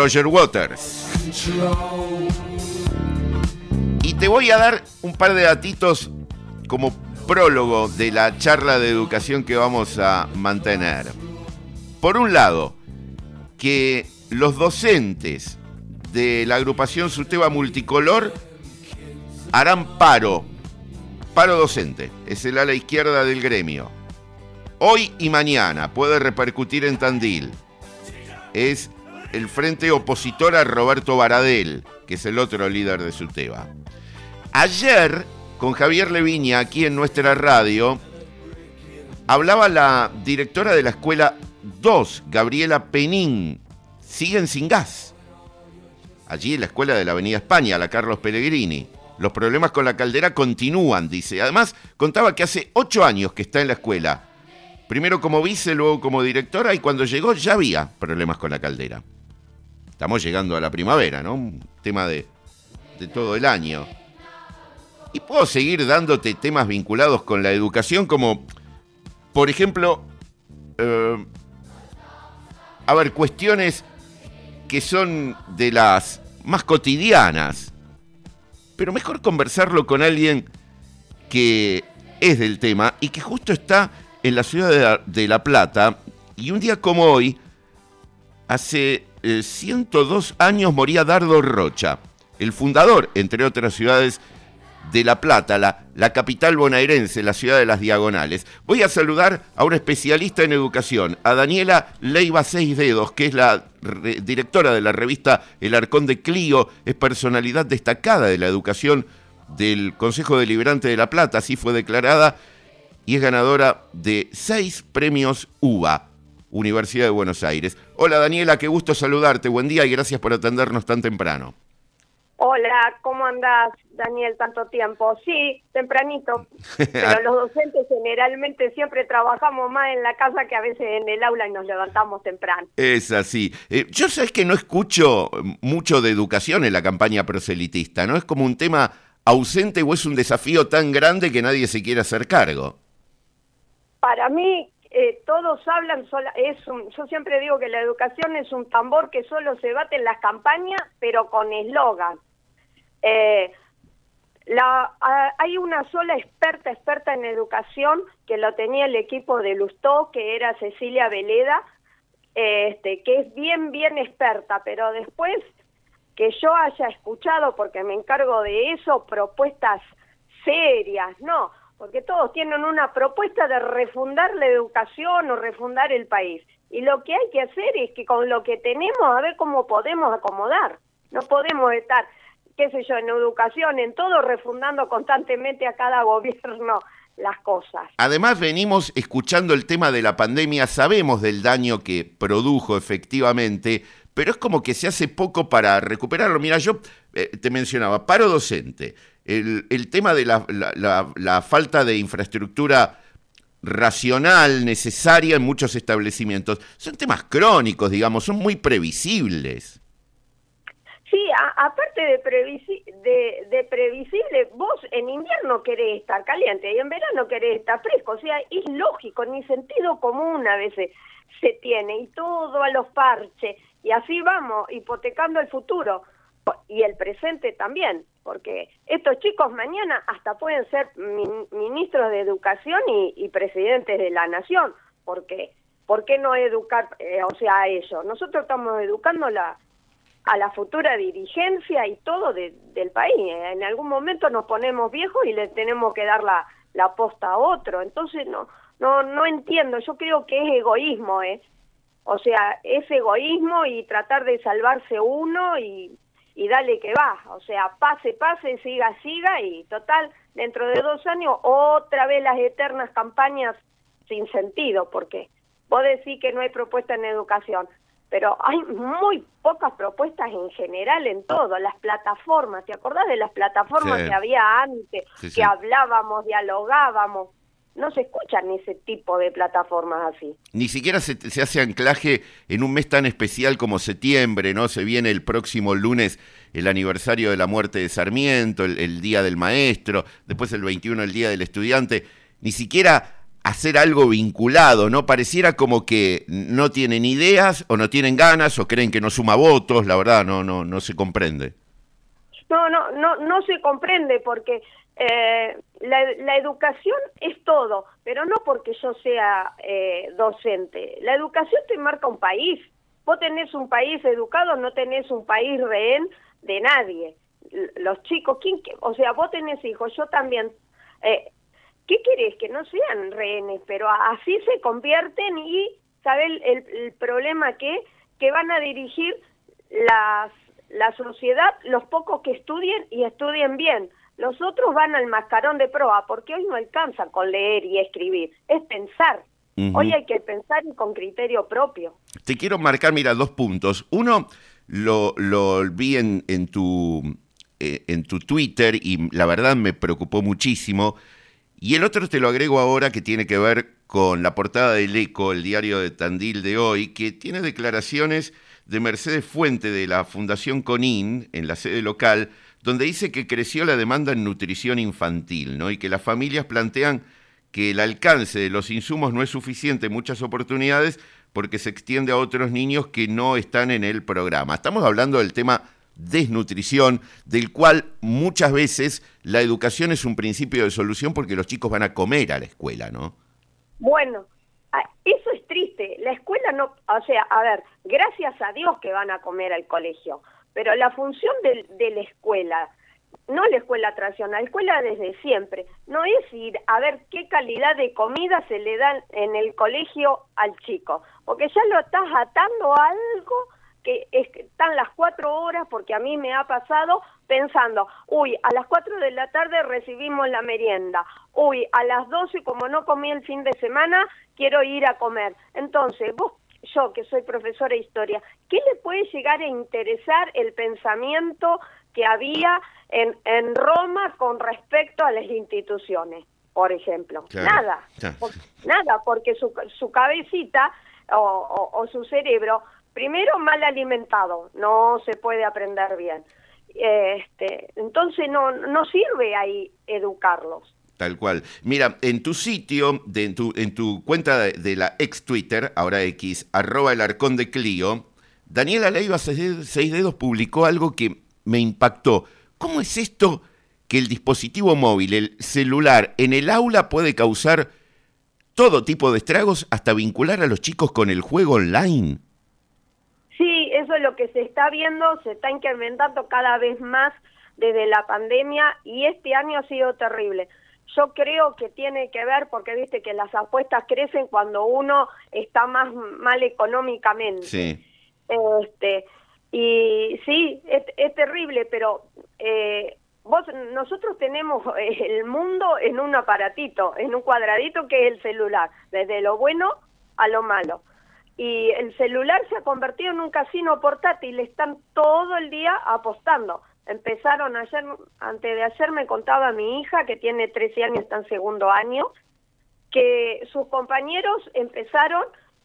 Roger Waters. Y te voy a dar un par de datitos como prólogo de la charla de educación que vamos a mantener. Por un lado, que los docentes de la agrupación Susteba Multicolor harán paro, paro docente, es el ala izquierda del gremio. Hoy y mañana puede repercutir en Tandil. Es el frente opositor a Roberto Baradel, que es el otro líder de Susteba. Ayer, con Javier Leviña, aquí en nuestra radio, hablaba la directora de la escuela 2, Gabriela Penín. Siguen sin gas. Allí en la escuela de la Avenida España, la Carlos Pellegrini. Los problemas con la caldera continúan, dice. Además, contaba que hace ocho años que está en la escuela. Primero como vice, luego como directora, y cuando llegó ya había problemas con la caldera. Estamos llegando a la primavera, ¿no? Un tema de, de todo el año. Y puedo seguir dándote temas vinculados con la educación, como, por ejemplo, eh, a ver, cuestiones que son de las más cotidianas. Pero mejor conversarlo con alguien que es del tema y que justo está en la ciudad de La, Plata. Y un día como hoy, hace 102 eh, años moría Dardo Rocha, el fundador, entre otras ciudades, de La Plata, la, capital bonaerense, la ciudad de las diagonales. Voy a saludar a una especialista en educación, a Daniela Leiva Seis Dedos, que es la directora de la revista El Arcón de Clio, es personalidad destacada de la educación del Consejo Deliberante de La Plata, así fue declarada, y es ganadora de seis premios UBA, Universidad de Buenos Aires. Hola Daniela, qué gusto saludarte, buen día y gracias por atendernos tan temprano. Hola, ¿cómo andás, Daniel, tanto tiempo? Sí, tempranito, pero los docentes generalmente siempre trabajamos más en la casa que a veces en el aula y nos levantamos temprano. Es así. Eh, yo sé que no escucho mucho de educación en la campaña proselitista, ¿no? Es como un tema ausente o es un desafío tan grande que nadie se quiere hacer cargo. Para mí, eh, todos hablan, sola, es yo siempre digo que la educación es un tambor que solo se bate en las campañas, pero con eslogan. Eh, la, hay una sola experta, experta en educación, que lo tenía el equipo de Lustó, que era Cecilia Veleda, este, que es bien, bien experta, pero después que yo haya escuchado, porque me encargo de eso, propuestas serias, no, porque todos tienen una propuesta de refundar la educación o refundar el país. Y lo que hay que hacer es que con lo que tenemos, a ver cómo podemos acomodar. No podemos estar qué sé yo, en educación, en todo, refundando constantemente a cada gobierno las cosas. Además venimos escuchando el tema de la pandemia, sabemos del daño que produjo efectivamente, pero es como que se hace poco para recuperarlo. Mira, yo eh, te mencionaba, paro docente, el, el tema de la, la falta de infraestructura racional, necesaria en muchos establecimientos, son temas crónicos, digamos, son muy previsibles. Sí, aparte de, de, previsible, vos en invierno querés estar caliente y en verano querés estar fresco. O sea, es lógico, ni sentido común a veces se tiene y todo a los parches. Y así vamos, hipotecando el futuro y el presente también, porque estos chicos mañana hasta pueden ser ministros de educación y, presidentes de la nación, porque ¿por qué no educar, eh, o sea, a ellos? Nosotros estamos educando la a la futura dirigencia y todo del país. En algún momento nos ponemos viejos y le tenemos que dar la, la posta a otro. Entonces no, no, no entiendo. Yo creo que es egoísmo, ¿eh? O sea, es egoísmo y tratar de salvarse uno y, y dale que va. O sea, pase, pase, siga, siga y total, dentro de dos años otra vez las eternas campañas sin sentido, porque vos decís que no hay propuesta en educación pero hay muy pocas propuestas en general en todo, las plataformas, ¿te acordás de las plataformas que había antes, que hablábamos, dialogábamos? No se escuchan ese tipo de plataformas así. Ni siquiera se, hace anclaje en un mes tan especial como septiembre, ¿no? Se viene el próximo lunes el aniversario de la muerte de Sarmiento, el, el Día del Maestro, después el 21 el Día del Estudiante. Ni siquiera hacer algo vinculado, ¿no? Pareciera como que no tienen ideas o no tienen ganas o creen que no suma votos, la verdad no no no se comprende. No, no, no, no se comprende porque eh, la, educación es todo, pero no porque yo sea eh, docente. La educación te marca un país. Vos tenés un país educado, no tenés un país rehén de nadie. Los chicos, ¿quién, o sea, vos tenés hijos, yo también. Eh, ¿Qué querés? Que no sean rehenes, pero así se convierten y, ¿sabes el, el, problema que? Que van a dirigir las, la sociedad los pocos que estudien y estudien bien. Los otros van al mascarón de proa porque hoy no alcanza con leer y escribir, es pensar. Hoy hay que pensar y con criterio propio. Te quiero marcar, mira, dos puntos. Uno, lo, lo vi en, en, tu, eh, en tu Twitter y la verdad me preocupó muchísimo. Y el otro te lo agrego ahora que tiene que ver con la portada del ECO, el diario de Tandil de hoy, que tiene declaraciones de Mercedes Fuente de la Fundación CONIN en la sede local, donde dice que creció la demanda en nutrición infantil, ¿no? Y que las familias plantean que el alcance de los insumos no es suficiente en muchas oportunidades porque se extiende a otros niños que no están en el programa. Estamos hablando del tema desnutrición, del cual muchas veces la educación es un principio de solución porque los chicos van a comer a la escuela, ¿no? Bueno, eso es triste. La escuela no, o sea, a ver, gracias a Dios que van a comer al colegio, pero la función de, de la escuela, no la escuela tradicional, la escuela desde siempre, no es ir a ver qué calidad de comida se le da en el colegio al chico, porque ya lo estás atando a algo que, están las cuatro horas, porque a mí me ha pasado pensando, uy, a las cuatro de la tarde recibimos la merienda, uy, a las doce, como no comí el fin de semana, quiero ir a comer. Entonces, vos, yo que soy profesora de historia, ¿qué le puede llegar a interesar el pensamiento que había en, en Roma con respecto a las instituciones? Por ejemplo, nada, nada, porque su, su cabecita o, o su cerebro primero mal alimentado, no se puede aprender bien. Este, entonces no, no sirve ahí educarlos. Tal cual. Mira, en tu sitio, de, en, tu, en tu cuenta de, la ex Twitter, ahora X, arroba el arcón de Clio, Daniela Leiva Seis Dedos publicó algo que me impactó. ¿Cómo es esto que el dispositivo móvil, el celular, en el aula puede causar todo tipo de estragos hasta vincular a los chicos con el juego online? Eso es lo que se está viendo, se está incrementando cada vez más desde la pandemia y este año ha sido terrible. Yo creo que tiene que ver porque viste que las apuestas crecen cuando uno está más mal económicamente. Sí. Este, y sí, es, terrible, pero eh, vos nosotros tenemos el mundo en un aparatito, en un cuadradito que es el celular, desde lo bueno a lo malo y el celular se ha convertido en un casino portátil, están todo el día apostando. Empezaron ayer, antes de ayer me contaba mi hija, que tiene 13 años, está en segundo año, que sus compañeros empezaron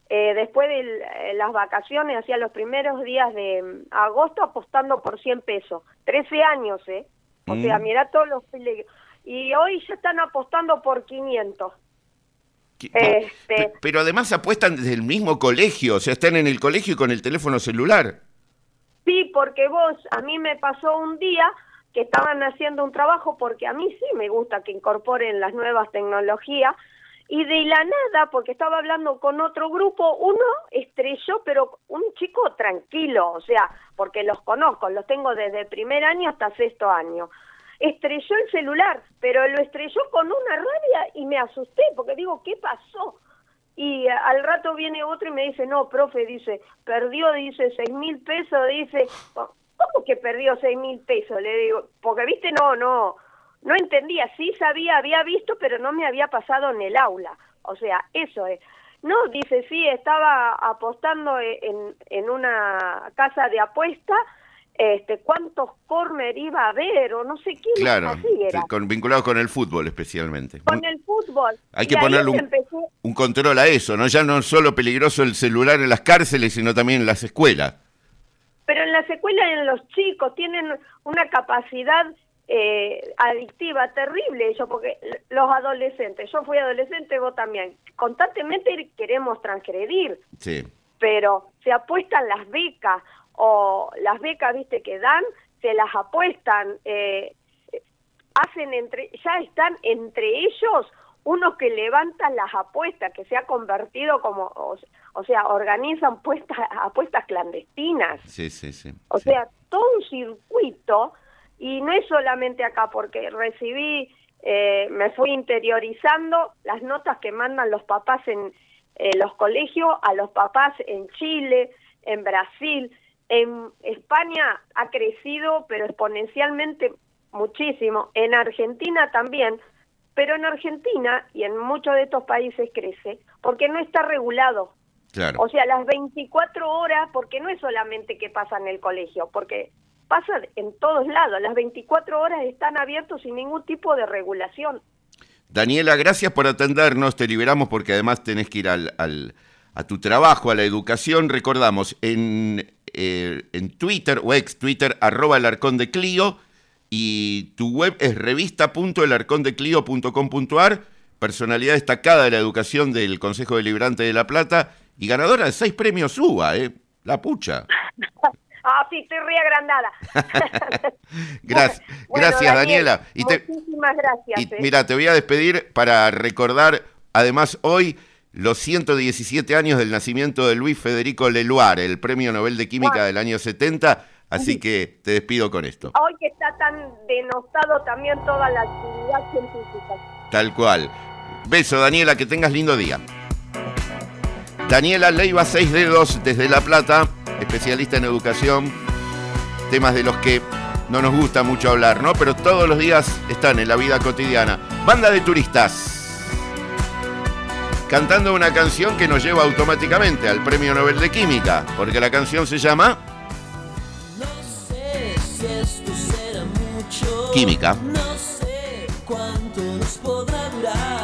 eh, después de eh, las vacaciones, hacia los primeros días de mm, agosto, apostando por 100 pesos. 13 años, ¿eh? O sea, mm. mira todos los peligros. Y hoy ya están apostando por 500. Este... Pero además apuestan desde el mismo colegio, o sea, están en el colegio y con el teléfono celular. Sí, porque vos, a mí me pasó un día que estaban haciendo un trabajo, porque a mí sí me gusta que incorporen las nuevas tecnologías, y de la nada, porque estaba hablando con otro grupo, uno estrelló, pero un chico tranquilo, o sea, porque los conozco, los tengo desde primer año hasta sexto año estrelló el celular, pero lo estrelló con una rabia y me asusté porque digo, ¿qué pasó? Y al rato viene otro y me dice, no, profe, dice, perdió, dice, seis mil pesos, dice, ¿cómo que perdió seis mil pesos? Le digo, porque viste, no, no, no entendía, sí sabía, había visto, pero no me había pasado en el aula. O sea, eso es. No, dice, sí, estaba apostando en, en una casa de apuesta este, cuántos corner iba a haber o no sé qué. Claro, Con, vinculado con el fútbol especialmente. Con el fútbol. Hay que ponerle un, control a eso, ¿no? Ya no es solo peligroso el celular en las cárceles, sino también en las escuelas. Pero en las escuelas en los chicos tienen una capacidad eh, adictiva, terrible eso, porque los adolescentes, yo fui adolescente, vos también, constantemente queremos transgredir, Sí. pero se apuestan las becas, o las becas, viste, que dan, se las apuestan, eh, hacen entre, ya están entre ellos unos que levantan las apuestas, que se ha convertido como, o, o sea, organizan puestas, apuestas clandestinas. Sí, sí, sí. O sí. sea, todo un circuito, y no es solamente acá, porque recibí, eh, me fui interiorizando las notas que mandan los papás en eh, los colegios, a los papás en Chile, en Brasil, en España ha crecido, pero exponencialmente muchísimo, en Argentina también, pero en Argentina y en muchos de estos países crece porque no está regulado. Claro. O sea, las 24 horas, porque no es solamente que pasa en el colegio, porque pasa en todos lados, las 24 horas están abiertos sin ningún tipo de regulación. Daniela, gracias por atendernos. Te liberamos porque además tenés que ir al, al- a tu trabajo, a la educación. Recordamos, en, eh, en Twitter o ex Twitter, arroba el arcón de Clio, y tu web es revista.elarcondeclio.com.ar, personalidad destacada de la educación del Consejo Deliberante de La Plata y ganadora de seis premios UBA, ¿eh? La pucha. Ah, sí, estoy re agrandada. Gracias, Bueno, gracias Daniel, Daniela. Y te- Muchísimas gracias. Y eh. mira, te voy a despedir para recordar, además, hoy los 117 años del nacimiento de Luis Federico Leluar, el Premio Nobel de Química del año 70, así que te despido con esto. Hoy está tan denostado también toda la actividad científica. Tal cual. Beso, Daniela, que tengas lindo día. Daniela Leiva, seis dedos desde La Plata, especialista en educación, temas de los que no nos gusta mucho hablar, ¿no? Pero todos los días están en la vida cotidiana. Banda de turistas. Cantando una canción que nos lleva automáticamente al Premio Nobel de Química, porque la canción se llama No sé si esto será mucho. Química. No sé cuánto nos podrá durar.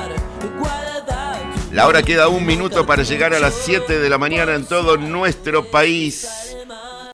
La hora queda un minuto para llegar a las 7 de la mañana en todo nuestro país.